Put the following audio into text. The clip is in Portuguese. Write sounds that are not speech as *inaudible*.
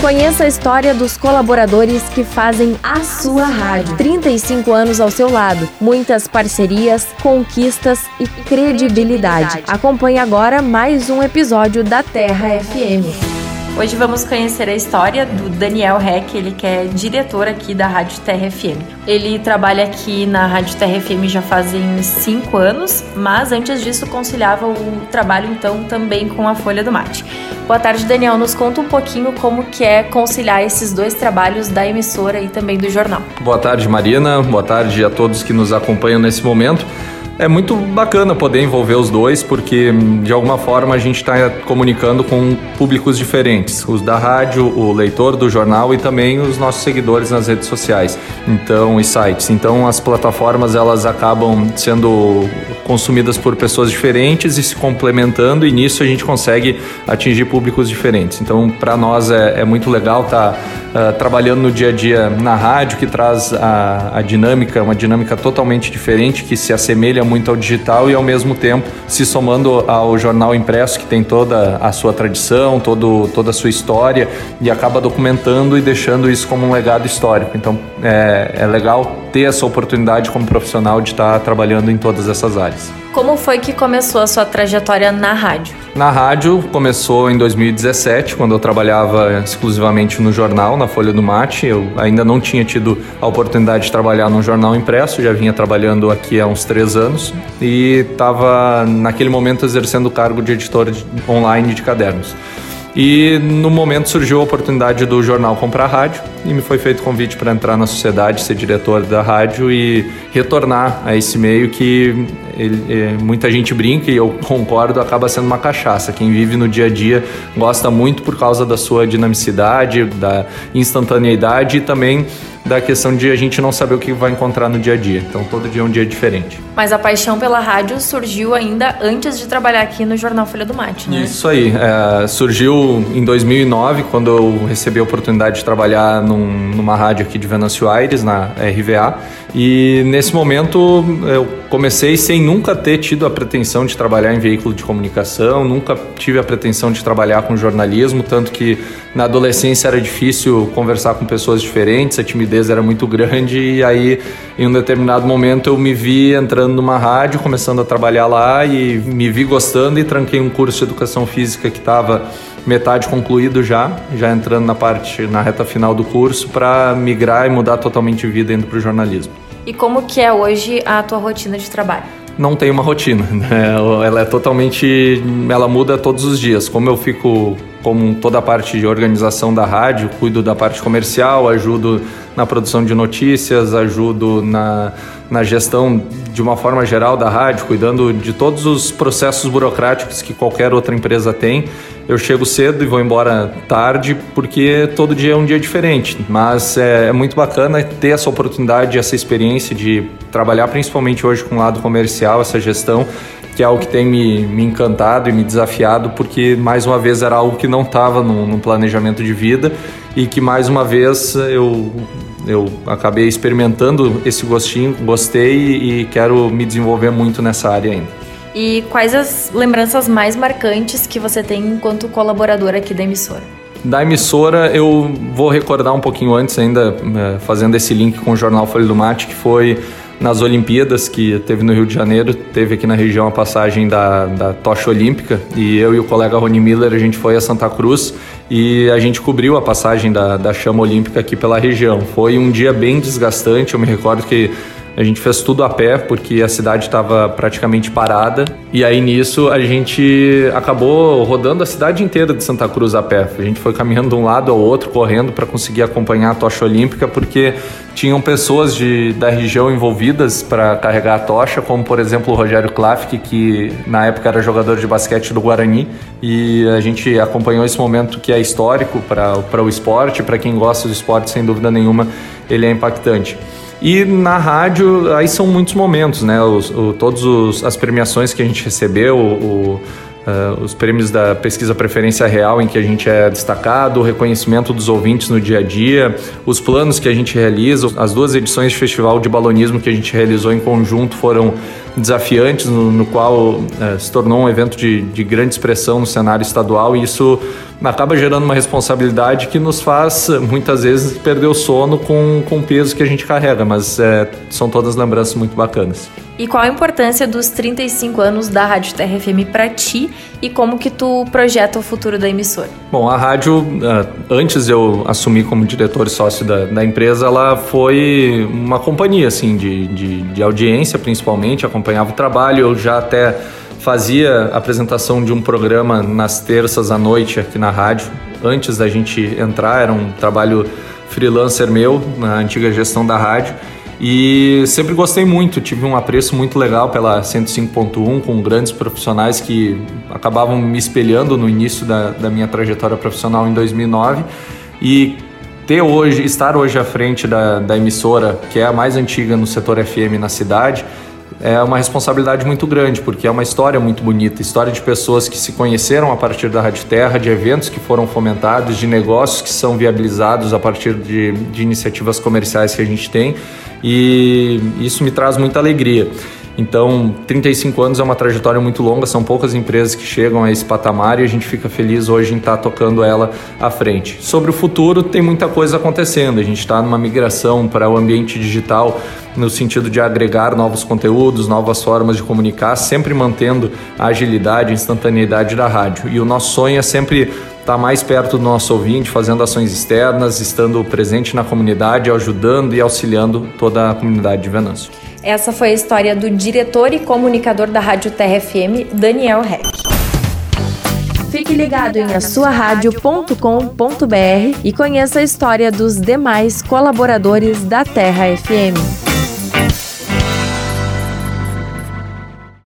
Conheça a história dos colaboradores que fazem a sua rádio. 35 anos ao seu lado, muitas parcerias, conquistas e credibilidade. Acompanhe agora mais um episódio da Terra FM. Hoje vamos conhecer a história do Daniel Heck, ele que é diretor aqui da Rádio Terra FM. Ele trabalha aqui na Rádio Terra FM já fazem cinco anos, mas antes disso conciliava o trabalho então também com a Folha do Mate. Boa tarde, Daniel. Nos conta um pouquinho como que é conciliar esses dois trabalhos da emissora e também do jornal. Boa tarde, Marina. Boa tarde a todos que nos acompanham nesse momento. É muito bacana poder envolver os dois, porque de alguma forma a gente está comunicando com públicos diferentes, os da rádio, o leitor do jornal e também os nossos seguidores nas redes sociais, então e sites. Então as plataformas elas acabam sendo consumidas por pessoas diferentes e se complementando e nisso a gente consegue atingir públicos diferentes. Então para nós é, é, muito legal estar tá, uh, trabalhando no dia a dia na rádio que traz a, a dinâmica, uma dinâmica totalmente diferente que se assemelha muito ao digital e ao mesmo tempo se somando ao jornal impresso que tem toda a sua tradição, todo, toda a sua história e acaba documentando e deixando isso como um legado histórico. Então é, é legal ter essa oportunidade como profissional de estar trabalhando em todas essas áreas. Como foi que começou a sua trajetória na rádio? Na rádio começou em 2017, quando eu trabalhava exclusivamente no jornal, na Folha do Mate. Eu ainda não tinha tido a oportunidade de trabalhar num jornal impresso, já vinha trabalhando aqui há uns três anos e estava naquele momento exercendo o cargo de editor online de cadernos. E no momento surgiu a oportunidade do jornal comprar rádio e me foi feito convite para entrar na sociedade, ser diretor da rádio e retornar a esse meio que ele, é, muita gente brinca e eu *laughs* concordo, acaba sendo uma cachaça. Quem vive no dia a dia gosta muito por causa da sua dinamicidade, da instantaneidade e também da questão de a gente não saber o que vai encontrar no dia a dia. Então, todo dia é um dia diferente. Mas a paixão pela rádio surgiu ainda antes de trabalhar aqui no Jornal Folha do Mate, né? Isso aí. É, surgiu em 2009, quando eu recebi a oportunidade de trabalhar num, numa rádio aqui de Venâncio Aires, na RVA. E nesse momento eu comecei sem nunca ter tido a pretensão de trabalhar em veículo de comunicação, nunca tive a pretensão de trabalhar com jornalismo, tanto que na adolescência era difícil conversar com pessoas diferentes, a timidez era muito grande e aí em um determinado momento eu me vi entrando numa rádio, começando a trabalhar lá e me vi gostando e tranquei um curso de educação física que estava metade concluído já, já entrando na parte na reta final do curso para migrar e mudar totalmente de vida indo para o jornalismo. E como que é hoje a tua rotina de trabalho? Não tem uma rotina, *laughs* né? ela é totalmente, ela muda todos os dias. Como eu fico como toda a parte de organização da rádio, cuido da parte comercial, ajudo na produção de notícias, ajudo na, na gestão de uma forma geral da rádio, cuidando de todos os processos burocráticos que qualquer outra empresa tem. Eu chego cedo e vou embora tarde porque todo dia é um dia diferente, mas é, é muito bacana ter essa oportunidade, essa experiência de trabalhar principalmente hoje com o lado comercial, essa gestão que é algo que tem me, me encantado e me desafiado, porque mais uma vez era algo que não estava no, no, planejamento de vida e que mais uma vez eu, eu acabei experimentando esse gostinho, gostei e quero me desenvolver muito nessa área ainda. E quais as lembranças mais marcantes que você tem enquanto colaborador aqui da emissora? Da emissora, eu vou recordar um pouquinho antes, ainda eh, fazendo esse link com o jornal Folha do Mate, que foi nas Olimpíadas que teve no Rio de Janeiro, teve aqui na região a passagem da, da tocha olímpica e eu e o colega Rony Miller a gente foi a Santa Cruz e a gente cobriu a passagem da, da chama olímpica aqui pela região. Foi um dia bem desgastante, eu me recordo que a gente fez tudo a pé porque a cidade estava praticamente parada. E aí nisso a gente acabou rodando a cidade inteira de Santa Cruz a pé. A gente foi caminhando de um lado ao outro, correndo para conseguir acompanhar a tocha olímpica, porque tinham pessoas de, da região envolvidas para carregar a tocha, como por exemplo o Rogério Klafke, que na época era jogador de basquete do Guarani. E a gente acompanhou esse momento que é histórico para o esporte, para quem gosta do esporte, sem dúvida nenhuma, ele é impactante. E na rádio, aí são muitos momentos, né? Os, o, todas as premiações que a gente recebeu, o, Uh, os prêmios da pesquisa Preferência Real, em que a gente é destacado, o reconhecimento dos ouvintes no dia a dia, os planos que a gente realiza, as duas edições de festival de balonismo que a gente realizou em conjunto foram desafiantes, no, no qual é, se tornou um evento de, de grande expressão no cenário estadual e isso acaba gerando uma responsabilidade que nos faz muitas vezes perder o sono com, com o peso que a gente carrega, mas é, são todas lembranças muito bacanas. E qual a importância dos 35 anos da Rádio Terra FM para ti e como que tu projeta o futuro da emissora? Bom, a rádio, é, antes de eu assumir como diretor e sócio da, da empresa, ela foi uma companhia assim de, de, de audiência principalmente, acompanhava o trabalho, eu já até fazia apresentação de um programa nas terças à noite aqui na rádio. Antes da gente entrar, era um trabalho freelancer meu na antiga gestão da rádio. E sempre gostei muito, tive um apreço muito legal pela 105.1 com grandes profissionais que acabavam me espelhando no início da, da minha trajetória profissional em 2009. E ter hoje, estar hoje à frente da, da emissora, que é a mais antiga no setor FM na cidade, é uma responsabilidade muito grande, porque é uma história muito bonita, história de pessoas que se conheceram a partir da Rádio Terra, de eventos que foram fomentados, de negócios que são viabilizados a partir de, de iniciativas comerciais que a gente tem, e isso me traz muita alegria. Então, 35 anos é uma trajetória muito longa, são poucas empresas que chegam a esse patamar e a gente fica feliz hoje em estar tocando ela à frente. Sobre o futuro, tem muita coisa acontecendo. A gente está numa migração para o ambiente digital no sentido de agregar novos conteúdos, novas formas de comunicar, sempre mantendo a agilidade, a instantaneidade da rádio. E o nosso sonho é sempre estar mais perto do nosso ouvinte, fazendo ações externas, estando presente na comunidade, ajudando e auxiliando toda a comunidade de Venâncio. Essa foi a história do diretor e comunicador da Rádio Terra FM, Daniel Reck. Fique ligado em asuaradio.com.br e conheça a história dos demais colaboradores da Terra FM.